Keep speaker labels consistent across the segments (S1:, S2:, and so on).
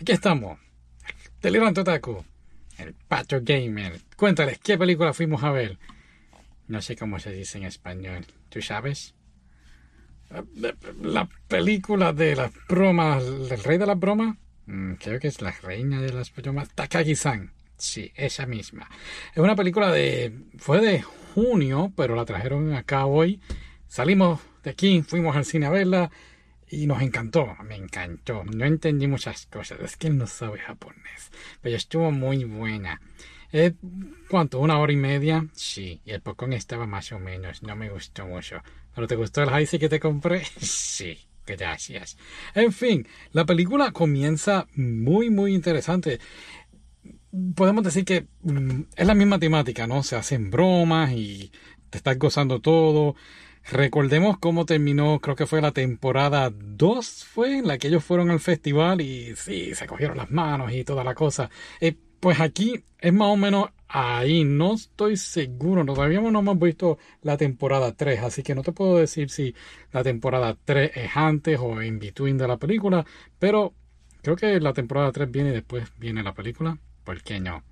S1: Aquí estamos. Delirante Otaku. El Pacho Gamer. Cuéntales, ¿qué película fuimos a ver? No sé cómo se dice en español. ¿Tú sabes? La película de las bromas. ¿El rey de las bromas? Mm, creo que es la reina de las bromas. Takagi-san. Sí, esa misma. Es una película de. Fue de junio, pero la trajeron acá hoy. Salimos de aquí, fuimos al cine a verla y nos encantó. Me encantó. No entendí muchas cosas. Es que no sabe japonés. Pero estuvo muy buena. Eh, ¿Cuánto? ¿Una hora y media? Sí. Y el Pokémon estaba más o menos. No me gustó mucho. ¿Pero te gustó el Heisei que te compré? sí. Gracias. En fin, la película comienza muy, muy interesante. Podemos decir que mm, es la misma temática, ¿no? Se hacen bromas y te estás gozando todo. Recordemos cómo terminó, creo que fue la temporada 2, fue en la que ellos fueron al festival y sí, se cogieron las manos y toda la cosa. Eh, pues aquí es más o menos ahí, no estoy seguro, todavía no hemos visto la temporada 3, así que no te puedo decir si la temporada 3 es antes o in between de la película, pero creo que la temporada 3 viene y después viene la película, ¿por qué no?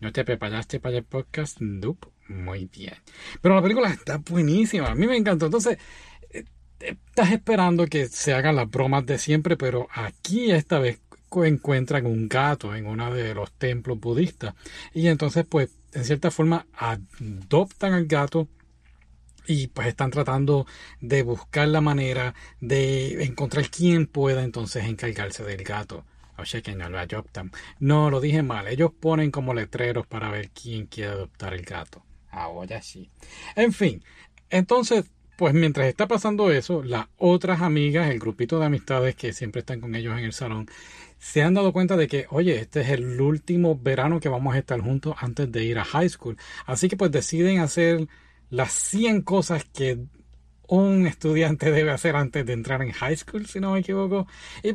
S1: ¿No te preparaste para el podcast? Nope. Muy bien. Pero la película está buenísima. A mí me encantó. Entonces, eh, estás esperando que se hagan las bromas de siempre, pero aquí esta vez encuentran un gato en uno de los templos budistas. Y entonces, pues, en cierta forma, adoptan al gato y pues están tratando de buscar la manera de encontrar quién pueda entonces encargarse del gato. O sea que no lo adoptan. No, lo dije mal. Ellos ponen como letreros para ver quién quiere adoptar el gato. Ahora sí. En fin, entonces pues mientras está pasando eso, las otras amigas, el grupito de amistades que siempre están con ellos en el salón, se han dado cuenta de que, oye, este es el último verano que vamos a estar juntos antes de ir a high school. Así que pues deciden hacer las 100 cosas que un estudiante debe hacer antes de entrar en high school, si no me equivoco. Y,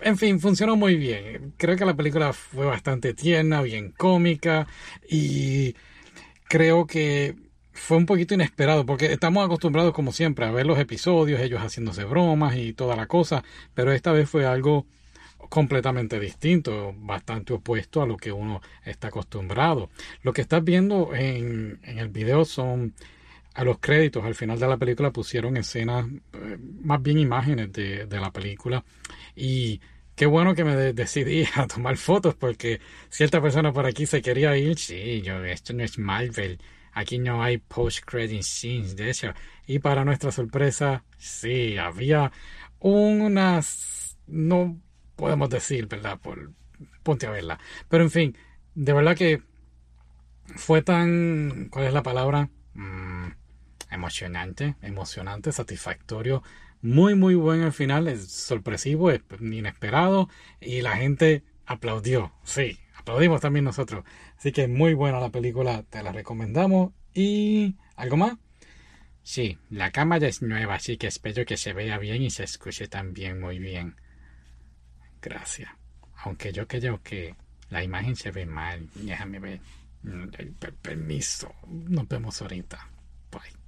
S1: en fin, funcionó muy bien. Creo que la película fue bastante tierna, bien cómica y creo que fue un poquito inesperado porque estamos acostumbrados como siempre a ver los episodios, ellos haciéndose bromas y toda la cosa, pero esta vez fue algo completamente distinto, bastante opuesto a lo que uno está acostumbrado. Lo que estás viendo en, en el video son a los créditos, al final de la película pusieron escenas, eh, más bien imágenes de, de, la película y qué bueno que me decidí a tomar fotos porque cierta persona por aquí se quería ir, sí, yo, esto no es Marvel, Aquí no hay post-credit scenes de eso. Y para nuestra sorpresa, sí, había unas... No podemos decir, ¿verdad? Por, ponte a verla. Pero en fin, de verdad que fue tan... ¿Cuál es la palabra? Mm, emocionante, emocionante, satisfactorio. Muy, muy bueno al final. Es sorpresivo, es inesperado. Y la gente aplaudió. Sí, aplaudimos también nosotros. Así que muy buena la película, te la recomendamos. ¿Y algo más? Sí, la cámara es nueva, así que espero que se vea bien y se escuche también muy bien. Gracias. Aunque yo creo que la imagen se ve mal. Déjame ver. Mm, permiso. Nos vemos ahorita. Bye.